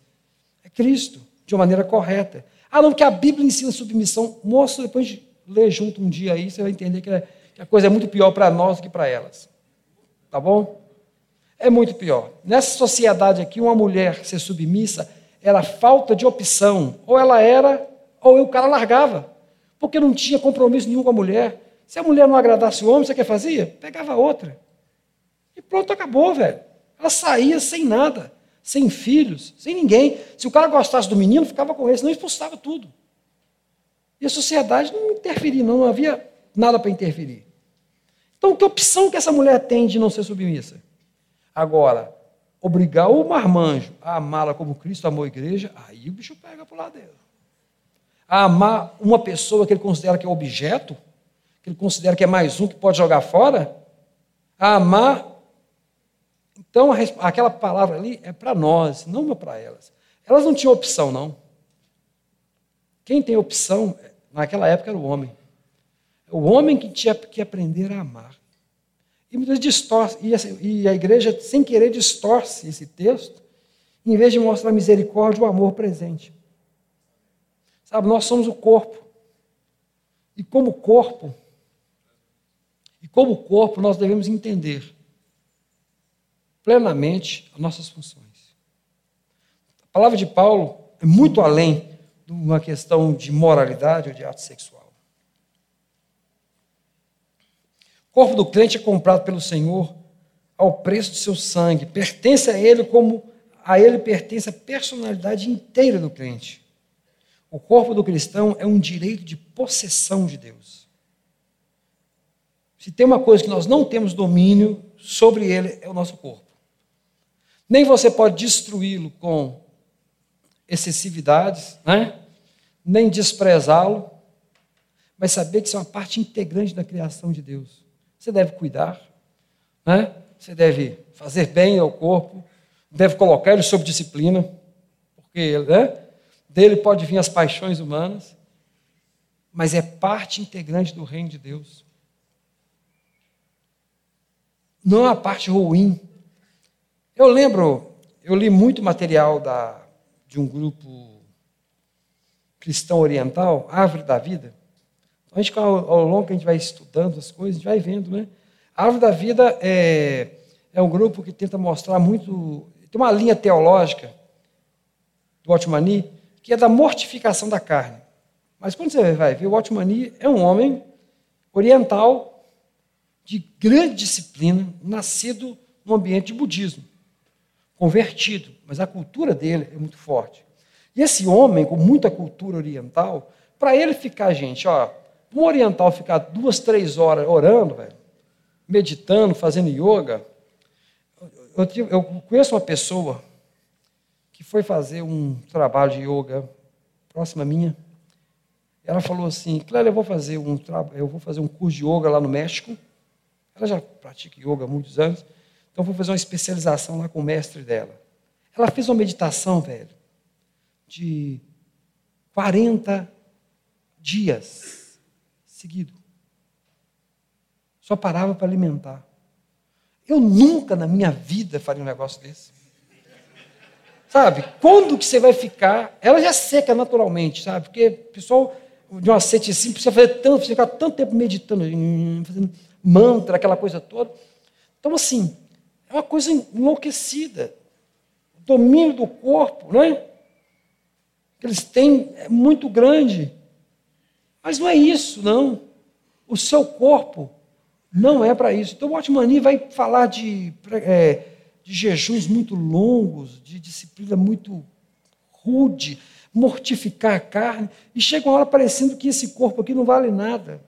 É Cristo de uma maneira correta. Ah, não, que a Bíblia ensina submissão. Mostra depois de ler junto um dia aí, você vai entender que, é, que a coisa é muito pior para nós do que para elas. Tá bom? É muito pior. Nessa sociedade aqui, uma mulher ser submissa era falta de opção. Ou ela era, ou o cara largava. Porque não tinha compromisso nenhum com a mulher. Se a mulher não agradasse o homem, você que fazia? Pegava outra. E pronto, acabou, velho. Ela saía sem nada, sem filhos, sem ninguém. Se o cara gostasse do menino, ficava com ele, senão expulsava tudo. E a sociedade não interferia, não, não havia nada para interferir. Então, que opção que essa mulher tem de não ser submissa? Agora, obrigar o marmanjo a amá-la como Cristo amou a igreja, aí o bicho pega para o lado dela. A amar uma pessoa que ele considera que é objeto, que ele considera que é mais um que pode jogar fora, a amar. Então, aquela palavra ali é para nós, não para elas. Elas não tinham opção, não. Quem tem opção, naquela época, era o homem. O homem que tinha que aprender a amar. E muitas distorce, e a igreja, sem querer, distorce esse texto, em vez de mostrar a misericórdia, o amor presente. Sabe, nós somos o corpo. E como corpo, e como corpo, nós devemos entender plenamente as nossas funções. A palavra de Paulo é muito além de uma questão de moralidade ou de ato sexual. corpo do crente é comprado pelo Senhor ao preço do seu sangue. Pertence a ele como a ele pertence a personalidade inteira do crente. O corpo do cristão é um direito de possessão de Deus. Se tem uma coisa que nós não temos domínio sobre ele, é o nosso corpo. Nem você pode destruí-lo com excessividades, né? nem desprezá-lo, mas saber que isso é uma parte integrante da criação de Deus. Você deve cuidar, né? você deve fazer bem ao corpo, deve colocar ele sob disciplina, porque né? dele pode vir as paixões humanas, mas é parte integrante do reino de Deus. Não é a parte ruim. Eu lembro, eu li muito material da, de um grupo cristão oriental, Árvore da Vida, a gente, ao, ao longo que a gente vai estudando as coisas, a gente vai vendo, né? Árvore da Vida é, é um grupo que tenta mostrar muito. Tem uma linha teológica do Otmani, que é da mortificação da carne. Mas quando você vai ver, o Otmani é um homem oriental, de grande disciplina, nascido num ambiente de budismo, convertido, mas a cultura dele é muito forte. E esse homem, com muita cultura oriental, para ele ficar, gente, ó, um oriental ficar duas, três horas orando, velho, meditando, fazendo yoga. Eu, eu, eu conheço uma pessoa que foi fazer um trabalho de yoga próxima minha. Ela falou assim, Clélia, eu vou fazer um eu vou fazer um curso de yoga lá no México. Ela já pratica yoga há muitos anos, então vou fazer uma especialização lá com o mestre dela. Ela fez uma meditação, velho, de 40 dias seguido. Só parava para alimentar. Eu nunca na minha vida faria um negócio desse. Sabe? Quando que você vai ficar? Ela já seca naturalmente, sabe? Porque o pessoal de uma sete assim precisa fazer tanto, precisa ficar tanto tempo meditando, fazendo mantra, aquela coisa toda. Então, assim, é uma coisa enlouquecida. O domínio do corpo, não é? Que eles têm é muito grande. Mas não é isso, não. O seu corpo não é para isso. Então, o Otmani vai falar de, é, de jejuns muito longos, de disciplina muito rude, mortificar a carne, e chega uma hora parecendo que esse corpo aqui não vale nada.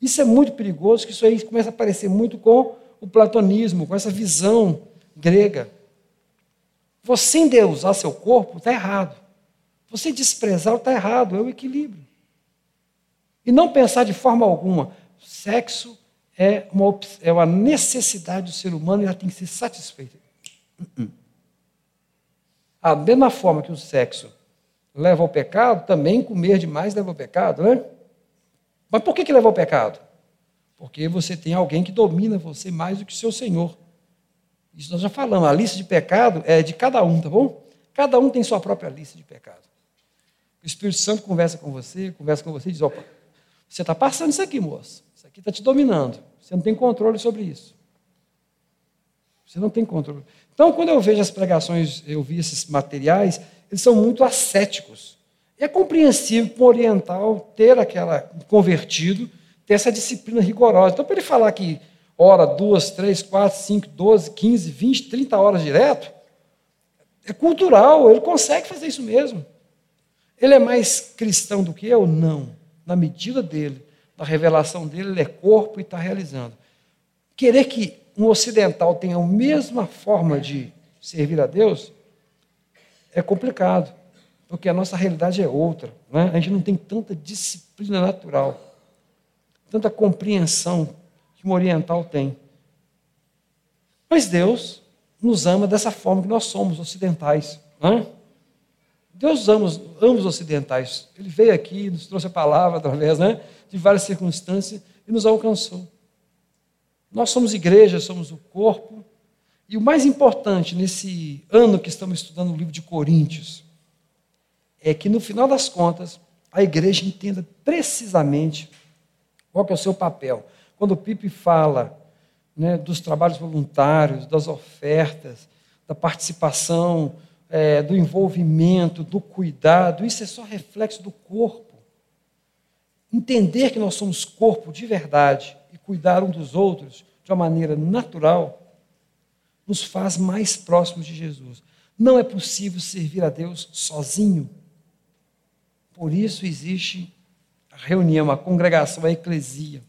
Isso é muito perigoso, que isso aí começa a parecer muito com o platonismo, com essa visão grega. Você endeusar seu corpo está errado. Você desprezar está errado, é o equilíbrio. E não pensar de forma alguma, sexo é uma, é uma necessidade do ser humano e ela tem que ser satisfeita. Uh-uh. A mesma forma que o sexo leva ao pecado, também comer demais leva ao pecado, né? Mas por que, que leva ao pecado? Porque você tem alguém que domina você mais do que o seu Senhor. Isso nós já falamos. A lista de pecado é de cada um, tá bom? Cada um tem sua própria lista de pecados. O Espírito Santo conversa com você, conversa com você e diz: opa, você está passando isso aqui, moço. Isso aqui está te dominando. Você não tem controle sobre isso. Você não tem controle. Então, quando eu vejo as pregações, eu vi esses materiais, eles são muito ascéticos. É compreensível para um oriental ter aquela convertido, ter essa disciplina rigorosa. Então, para ele falar que hora, duas, três, quatro, cinco, doze, quinze, vinte, trinta horas direto, é cultural, ele consegue fazer isso mesmo. Ele é mais cristão do que eu? Não. Na medida dele, da revelação dele, ele é corpo e está realizando. Querer que um ocidental tenha a mesma forma de servir a Deus é complicado, porque a nossa realidade é outra. Né? A gente não tem tanta disciplina natural, tanta compreensão que um oriental tem. Mas Deus nos ama dessa forma que nós somos ocidentais. Né? Deus ama, ama os ocidentais. Ele veio aqui, nos trouxe a palavra através né, de várias circunstâncias e nos alcançou. Nós somos igreja, somos o corpo. E o mais importante nesse ano que estamos estudando o livro de Coríntios é que, no final das contas, a igreja entenda precisamente qual é o seu papel. Quando o Pipe fala né, dos trabalhos voluntários, das ofertas, da participação é, do envolvimento, do cuidado, isso é só reflexo do corpo. Entender que nós somos corpo de verdade e cuidar um dos outros de uma maneira natural nos faz mais próximos de Jesus. Não é possível servir a Deus sozinho. Por isso existe reunião, a congregação, a eclesia.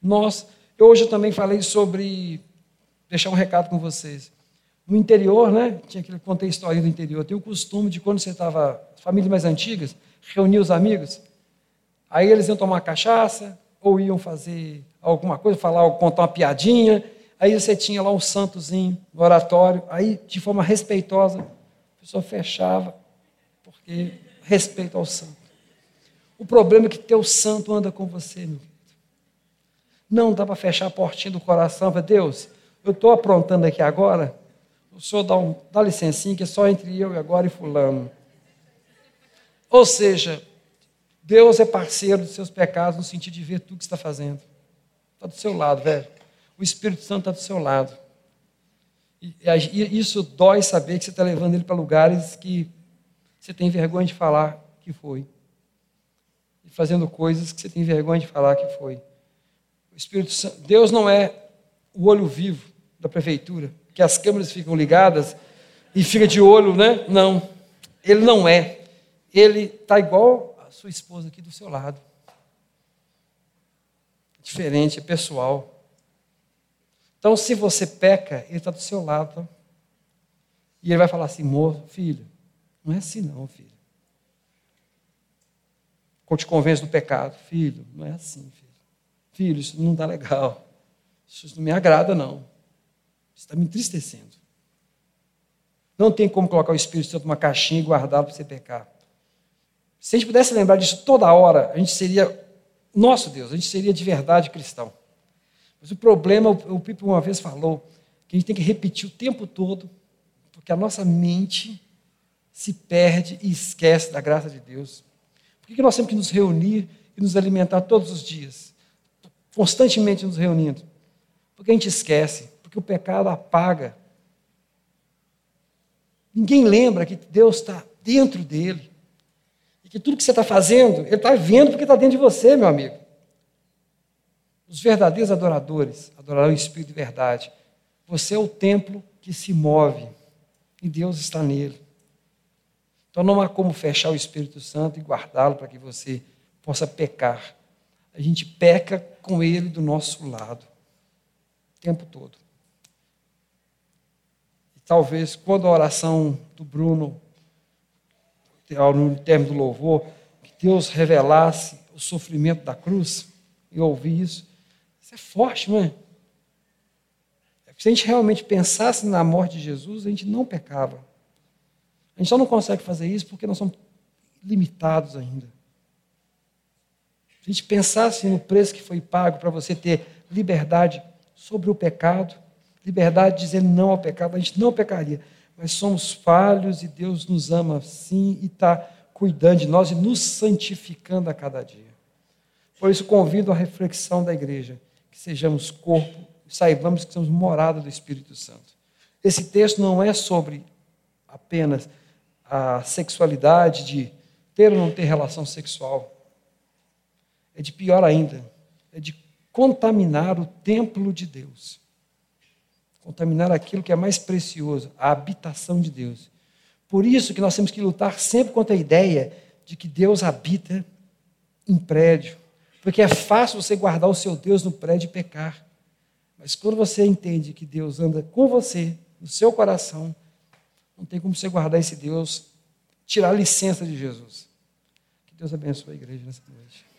Nós, eu hoje também falei sobre deixar um recado com vocês. No interior, né? Tinha que contei a história do interior. Tem o costume de quando você estava, famílias mais antigas, reunir os amigos. Aí eles iam tomar cachaça ou iam fazer alguma coisa, falar, contar uma piadinha. Aí você tinha lá um santozinho no oratório. Aí, de forma respeitosa, a pessoa fechava, porque respeito ao santo. O problema é que teu santo anda com você, meu querido. Não dá para fechar a portinha do coração para Deus. Eu estou aprontando aqui agora, o senhor dá, um, dá licencinha que é só entre eu e agora e fulano. Ou seja, Deus é parceiro dos seus pecados no sentido de ver tudo que está fazendo. Está do seu lado, velho. O Espírito Santo está do seu lado. E, e isso dói saber que você está levando ele para lugares que você tem vergonha de falar que foi. Fazendo coisas que você tem vergonha de falar que foi. O Espírito Santo, Deus não é o olho vivo da prefeitura que as câmeras ficam ligadas e fica de olho, né? Não, ele não é. Ele está igual a sua esposa aqui do seu lado. Diferente, é pessoal. Então, se você peca, ele está do seu lado. Tá? E ele vai falar assim, filho, não é assim não, filho. Quando te convence do pecado, filho, não é assim, filho. Filho, isso não está legal. Isso não me agrada, não está me entristecendo. Não tem como colocar o Espírito Santo numa caixinha e guardá-lo para você pecar. Se a gente pudesse lembrar disso toda hora, a gente seria, nosso Deus, a gente seria de verdade cristão. Mas o problema, o Pipo uma vez falou, que a gente tem que repetir o tempo todo, porque a nossa mente se perde e esquece da graça de Deus. Por que nós temos que nos reunir e nos alimentar todos os dias? Constantemente nos reunindo. Porque a gente esquece porque o pecado apaga. Ninguém lembra que Deus está dentro dele. E que tudo que você está fazendo, Ele está vendo porque está dentro de você, meu amigo. Os verdadeiros adoradores adorarão o Espírito de verdade. Você é o templo que se move e Deus está nele. Então não há como fechar o Espírito Santo e guardá-lo para que você possa pecar. A gente peca com ele do nosso lado o tempo todo talvez quando a oração do Bruno, no término do louvor, que Deus revelasse o sofrimento da cruz, e ouvir isso, isso é forte, não é? Se a gente realmente pensasse na morte de Jesus, a gente não pecava. A gente só não consegue fazer isso porque nós somos limitados ainda. Se a gente pensasse no preço que foi pago para você ter liberdade sobre o pecado, liberdade de dizer não ao pecado, a gente não pecaria. mas somos falhos e Deus nos ama sim e está cuidando de nós e nos santificando a cada dia. Por isso, convido a reflexão da igreja, que sejamos corpo, saibamos que somos morada do Espírito Santo. Esse texto não é sobre apenas a sexualidade de ter ou não ter relação sexual. É de pior ainda, é de contaminar o templo de Deus. Contaminar aquilo que é mais precioso, a habitação de Deus. Por isso que nós temos que lutar sempre contra a ideia de que Deus habita em prédio. Porque é fácil você guardar o seu Deus no prédio e pecar. Mas quando você entende que Deus anda com você, no seu coração, não tem como você guardar esse Deus, tirar a licença de Jesus. Que Deus abençoe a igreja nessa noite.